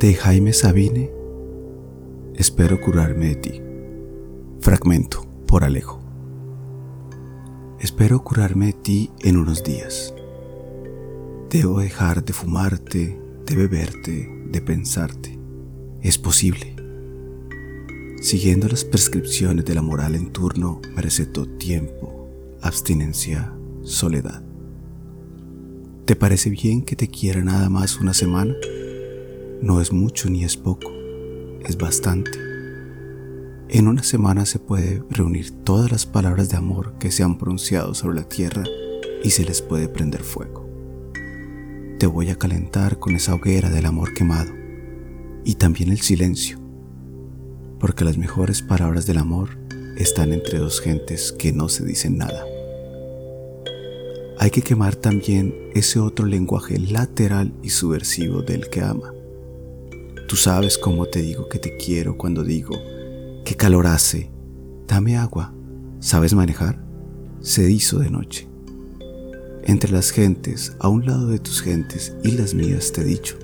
de Jaime Sabine, Espero curarme de ti. Fragmento por Alejo. Espero curarme de ti en unos días. Debo dejar de fumarte, de beberte, de pensarte. Es posible. Siguiendo las prescripciones de la moral en turno, me recetó tiempo, abstinencia, soledad. ¿Te parece bien que te quiera nada más una semana? No es mucho ni es poco, es bastante. En una semana se puede reunir todas las palabras de amor que se han pronunciado sobre la tierra y se les puede prender fuego. Te voy a calentar con esa hoguera del amor quemado y también el silencio, porque las mejores palabras del amor están entre dos gentes que no se dicen nada. Hay que quemar también ese otro lenguaje lateral y subversivo del que ama Tú sabes cómo te digo que te quiero cuando digo, qué calor hace, dame agua, ¿sabes manejar? Se hizo de noche. Entre las gentes, a un lado de tus gentes y las mías te he dicho,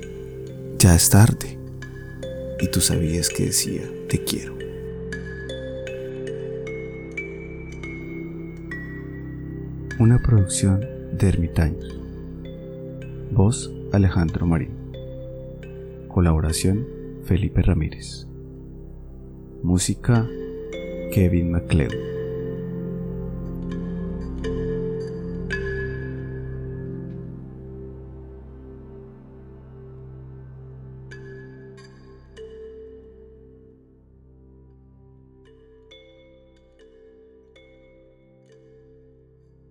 ya es tarde. Y tú sabías que decía, te quiero. Una producción de Ermitaños. Voz Alejandro Marín. Colaboración Felipe Ramírez. Música Kevin MacLeod.